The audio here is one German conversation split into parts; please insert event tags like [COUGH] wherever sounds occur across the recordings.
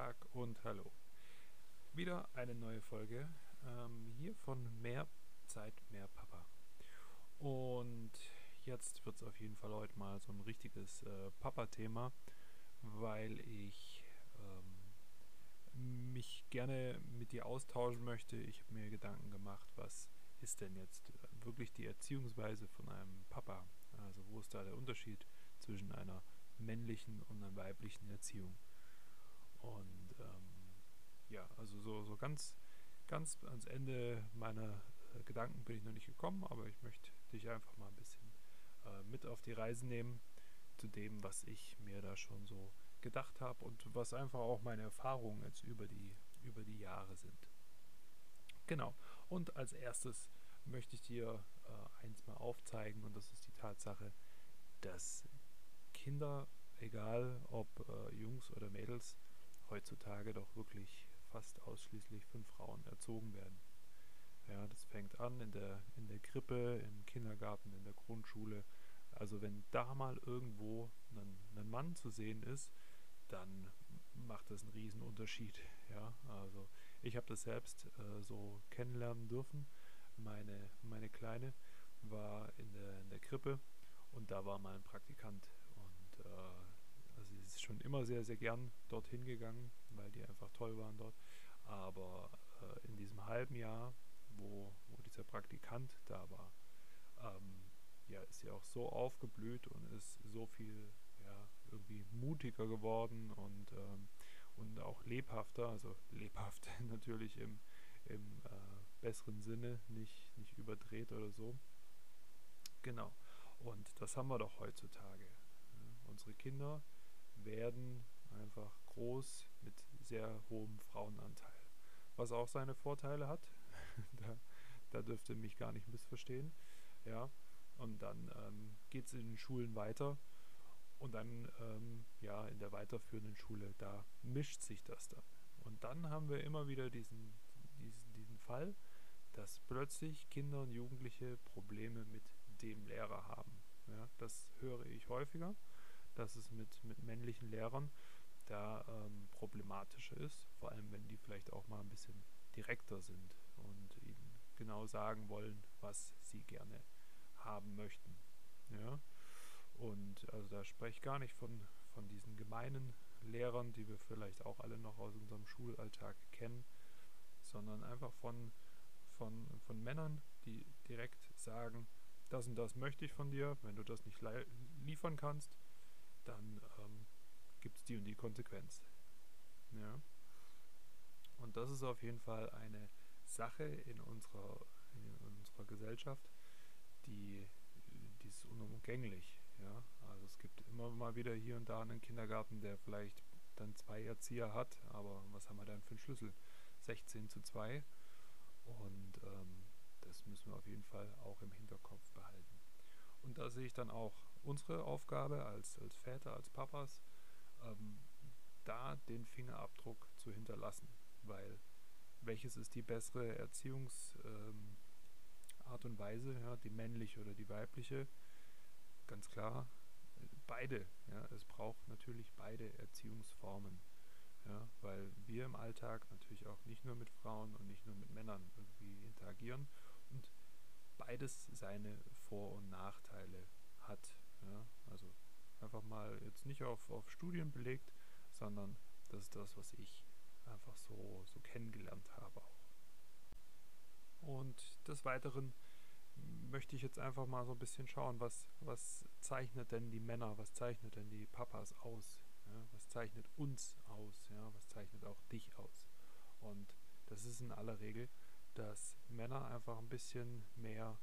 Tag und hallo. Wieder eine neue Folge ähm, hier von Mehr Zeit, mehr Papa. Und jetzt wird es auf jeden Fall heute mal so ein richtiges äh, Papa-Thema, weil ich ähm, mich gerne mit dir austauschen möchte. Ich habe mir Gedanken gemacht, was ist denn jetzt wirklich die Erziehungsweise von einem Papa? Also wo ist da der Unterschied zwischen einer männlichen und einer weiblichen Erziehung? Und ähm, ja, also so, so ganz, ganz ans Ende meiner äh, Gedanken bin ich noch nicht gekommen, aber ich möchte dich einfach mal ein bisschen äh, mit auf die Reise nehmen zu dem, was ich mir da schon so gedacht habe und was einfach auch meine Erfahrungen jetzt über die, über die Jahre sind. Genau. Und als erstes möchte ich dir äh, eins mal aufzeigen und das ist die Tatsache, dass Kinder, egal ob äh, Jungs oder Mädels, heutzutage doch wirklich fast ausschließlich von Frauen erzogen werden. Ja, das fängt an in der, in der Krippe, im Kindergarten, in der Grundschule. Also wenn da mal irgendwo ein, ein Mann zu sehen ist, dann macht das einen riesen Unterschied. Ja, also ich habe das selbst äh, so kennenlernen dürfen. Meine, meine Kleine war in der, in der Krippe und da war mal ein Praktikant und äh, schon immer sehr, sehr gern dorthin gegangen, weil die einfach toll waren dort. Aber äh, in diesem halben Jahr, wo, wo dieser Praktikant da war, ähm, ja, ist sie auch so aufgeblüht und ist so viel ja, irgendwie mutiger geworden und, ähm, und auch lebhafter, also lebhaft [LAUGHS] natürlich im, im äh, besseren Sinne, nicht, nicht überdreht oder so. Genau. Und das haben wir doch heutzutage. Ja, unsere Kinder werden einfach groß mit sehr hohem Frauenanteil. Was auch seine Vorteile hat. [LAUGHS] da, da dürft ihr mich gar nicht missverstehen. Ja. Und dann ähm, geht es in den Schulen weiter. Und dann, ähm, ja, in der weiterführenden Schule, da mischt sich das dann. Und dann haben wir immer wieder diesen, diesen, diesen Fall, dass plötzlich Kinder und Jugendliche Probleme mit dem Lehrer haben. Ja, das höre ich häufiger dass es mit, mit männlichen Lehrern da ähm, problematischer ist, vor allem wenn die vielleicht auch mal ein bisschen direkter sind und ihnen genau sagen wollen, was sie gerne haben möchten. Ja? Und also da spreche ich gar nicht von, von diesen gemeinen Lehrern, die wir vielleicht auch alle noch aus unserem Schulalltag kennen, sondern einfach von, von, von Männern, die direkt sagen, das und das möchte ich von dir, wenn du das nicht liefern kannst, dann ähm, gibt es die und die Konsequenz. Ja. Und das ist auf jeden Fall eine Sache in unserer, in unserer Gesellschaft, die, die ist unumgänglich. Ja. Also es gibt immer mal wieder hier und da einen Kindergarten, der vielleicht dann zwei Erzieher hat, aber was haben wir dann für einen Schlüssel? 16 zu 2. Und ähm, das müssen wir auf jeden Fall auch im Hinterkopf behalten. Und da sehe ich dann auch unsere Aufgabe als, als Väter, als Papas, ähm, da den Fingerabdruck zu hinterlassen. Weil welches ist die bessere Erziehungsart ähm, und Weise, ja, die männliche oder die weibliche? Ganz klar, beide. Ja, es braucht natürlich beide Erziehungsformen. Ja, weil wir im Alltag natürlich auch nicht nur mit Frauen und nicht nur mit Männern irgendwie interagieren und beides seine Vor- und Nachteile hat. Ja? Also einfach mal jetzt nicht auf, auf Studien belegt, sondern das ist das, was ich einfach so, so kennengelernt habe auch. Und des Weiteren möchte ich jetzt einfach mal so ein bisschen schauen, was, was zeichnet denn die Männer, was zeichnet denn die Papas aus? Ja? Was zeichnet uns aus? Ja? Was zeichnet auch dich aus? Und das ist in aller Regel, dass Männer einfach ein bisschen mehr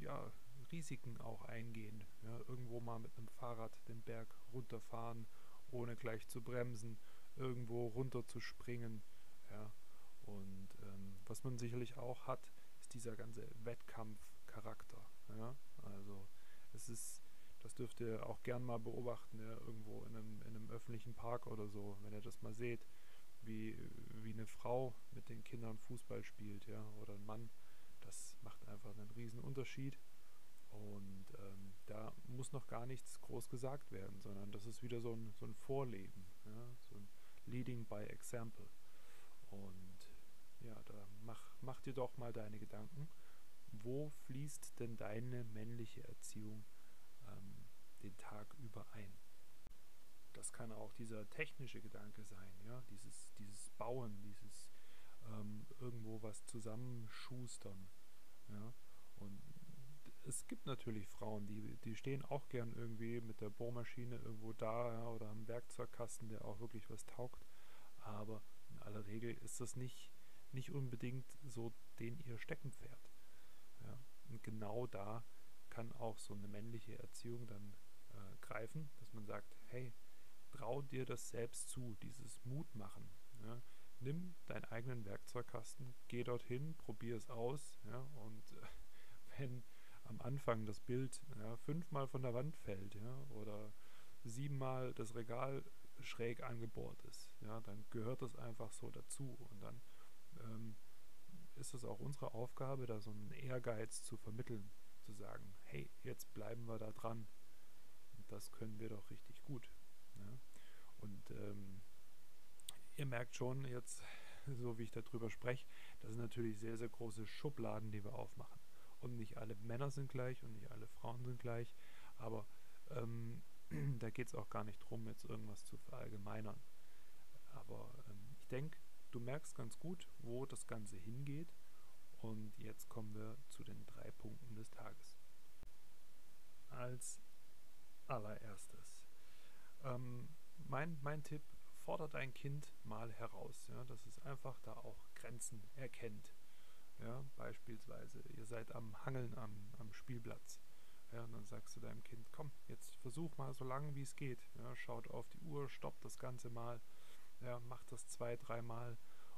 ja, Risiken auch eingehen. Ja, irgendwo mal mit einem Fahrrad den Berg runterfahren, ohne gleich zu bremsen, irgendwo runter zu springen. Ja. Und ähm, was man sicherlich auch hat, ist dieser ganze Wettkampfcharakter. Ja. Also es ist, das dürft ihr auch gern mal beobachten, ja, irgendwo in einem, in einem öffentlichen Park oder so, wenn ihr das mal seht, wie, wie eine Frau mit den Kindern Fußball spielt, ja, oder ein Mann. Das macht einfach einen riesen Unterschied. Und ähm, da muss noch gar nichts groß gesagt werden, sondern das ist wieder so ein, so ein Vorleben. Ja? So ein Leading by Example. Und ja, da mach, mach dir doch mal deine Gedanken. Wo fließt denn deine männliche Erziehung ähm, den Tag über ein? Das kann auch dieser technische Gedanke sein, ja, dieses, dieses Bauen, dieses ähm, irgendwo was zusammenschustern. Ja. Und es gibt natürlich Frauen, die, die stehen auch gern irgendwie mit der Bohrmaschine irgendwo da oder am Werkzeugkasten, der auch wirklich was taugt. Aber in aller Regel ist das nicht, nicht unbedingt so den ihr Steckenpferd. Ja. Und genau da kann auch so eine männliche Erziehung dann äh, greifen, dass man sagt, hey, trau dir das selbst zu, dieses Mut machen. Ja nimm deinen eigenen Werkzeugkasten, geh dorthin, probier es aus, ja, und äh, [LAUGHS] wenn am Anfang das Bild ja, fünfmal von der Wand fällt, ja, oder siebenmal das Regal schräg angebohrt ist, ja, dann gehört das einfach so dazu und dann ähm, ist es auch unsere Aufgabe, da so einen Ehrgeiz zu vermitteln, zu sagen, hey, jetzt bleiben wir da dran. Und das können wir doch richtig gut. Ja? Und ähm, ihr merkt schon jetzt, so wie ich darüber spreche, das sind natürlich sehr, sehr große Schubladen, die wir aufmachen. Und nicht alle Männer sind gleich und nicht alle Frauen sind gleich, aber ähm, [CLEARS THROAT] da geht es auch gar nicht darum, jetzt irgendwas zu verallgemeinern. Aber ähm, ich denke, du merkst ganz gut, wo das Ganze hingeht. Und jetzt kommen wir zu den drei Punkten des Tages. Als allererstes. Ähm, mein, mein Tipp fordert ein Kind mal heraus, ja, dass es einfach da auch Grenzen erkennt. Ja, beispielsweise, ihr seid am Hangeln am, am Spielplatz. Ja, und dann sagst du deinem Kind, komm, jetzt versuch mal so lange wie es geht. Ja, schaut auf die Uhr, stoppt das Ganze mal, ja, macht das zwei, dreimal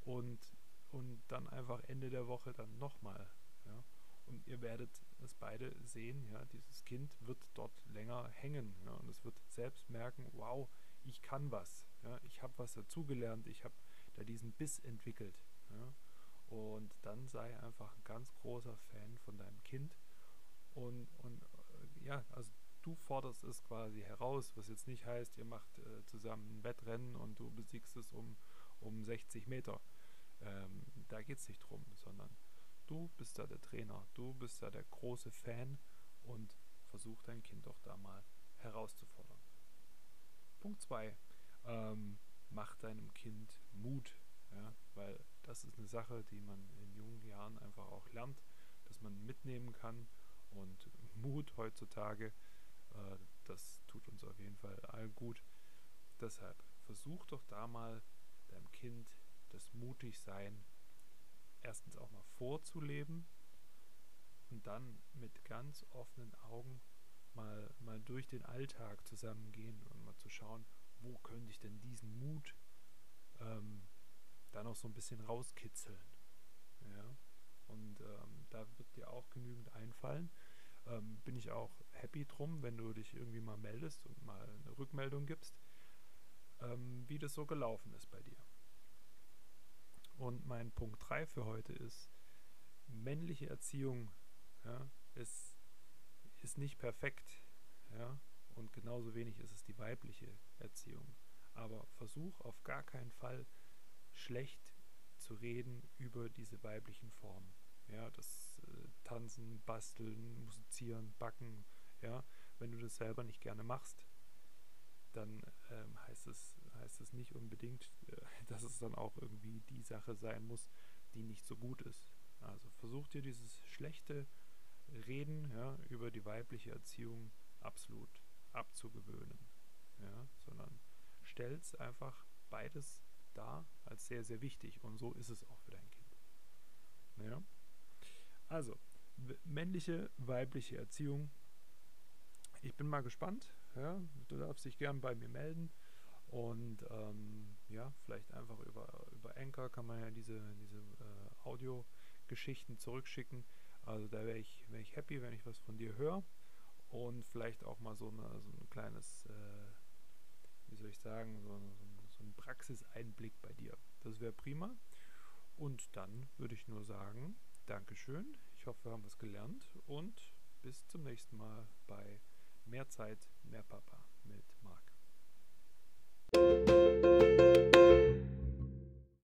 und, und dann einfach Ende der Woche dann nochmal. Ja. Und ihr werdet es beide sehen, ja, dieses Kind wird dort länger hängen ja, und es wird selbst merken, wow, ich kann was. Ja, ich habe was dazugelernt, ich habe da diesen Biss entwickelt. Ja, und dann sei einfach ein ganz großer Fan von deinem Kind. Und, und äh, ja, also du forderst es quasi heraus, was jetzt nicht heißt, ihr macht äh, zusammen ein Wettrennen und du besiegst es um, um 60 Meter. Ähm, da geht es nicht drum, sondern du bist da der Trainer, du bist da der große Fan und versuch dein Kind doch da mal herauszufordern. Punkt 2. Ähm, mach deinem Kind Mut. Ja, weil das ist eine Sache, die man in jungen Jahren einfach auch lernt, dass man mitnehmen kann. Und Mut heutzutage, äh, das tut uns auf jeden Fall allen gut. Deshalb versuch doch da mal deinem Kind das Mutigsein erstens auch mal vorzuleben und dann mit ganz offenen Augen mal, mal durch den Alltag zusammengehen und mal zu schauen, wo könnte ich denn diesen Mut ähm, da noch so ein bisschen rauskitzeln. Ja? Und ähm, da wird dir auch genügend einfallen. Ähm, bin ich auch happy drum, wenn du dich irgendwie mal meldest und mal eine Rückmeldung gibst, ähm, wie das so gelaufen ist bei dir. Und mein Punkt 3 für heute ist, männliche Erziehung ja, ist ist nicht perfekt, ja, und genauso wenig ist es die weibliche Erziehung. Aber versuch auf gar keinen Fall schlecht zu reden über diese weiblichen Formen. Ja, das äh, Tanzen, Basteln, Musizieren, Backen, ja, wenn du das selber nicht gerne machst, dann ähm, heißt, es, heißt es nicht unbedingt, äh, [LAUGHS] dass es dann auch irgendwie die Sache sein muss, die nicht so gut ist. Also versuch dir dieses schlechte Reden ja, über die weibliche Erziehung absolut abzugewöhnen, ja, sondern stellt einfach beides dar als sehr, sehr wichtig und so ist es auch für dein Kind. Ja? Also, männliche, weibliche Erziehung. Ich bin mal gespannt. Ja? Du darfst dich gern bei mir melden. Und ähm, ja, vielleicht einfach über, über Anchor kann man ja diese, diese äh, Audio-Geschichten zurückschicken. Also da wäre ich, wär ich happy, wenn ich was von dir höre und vielleicht auch mal so, eine, so ein kleines, äh, wie soll ich sagen, so, so ein einen Praxiseinblick bei dir. Das wäre prima. Und dann würde ich nur sagen, Dankeschön. Ich hoffe, wir haben was gelernt und bis zum nächsten Mal bei Mehr Zeit, mehr Papa mit Marc.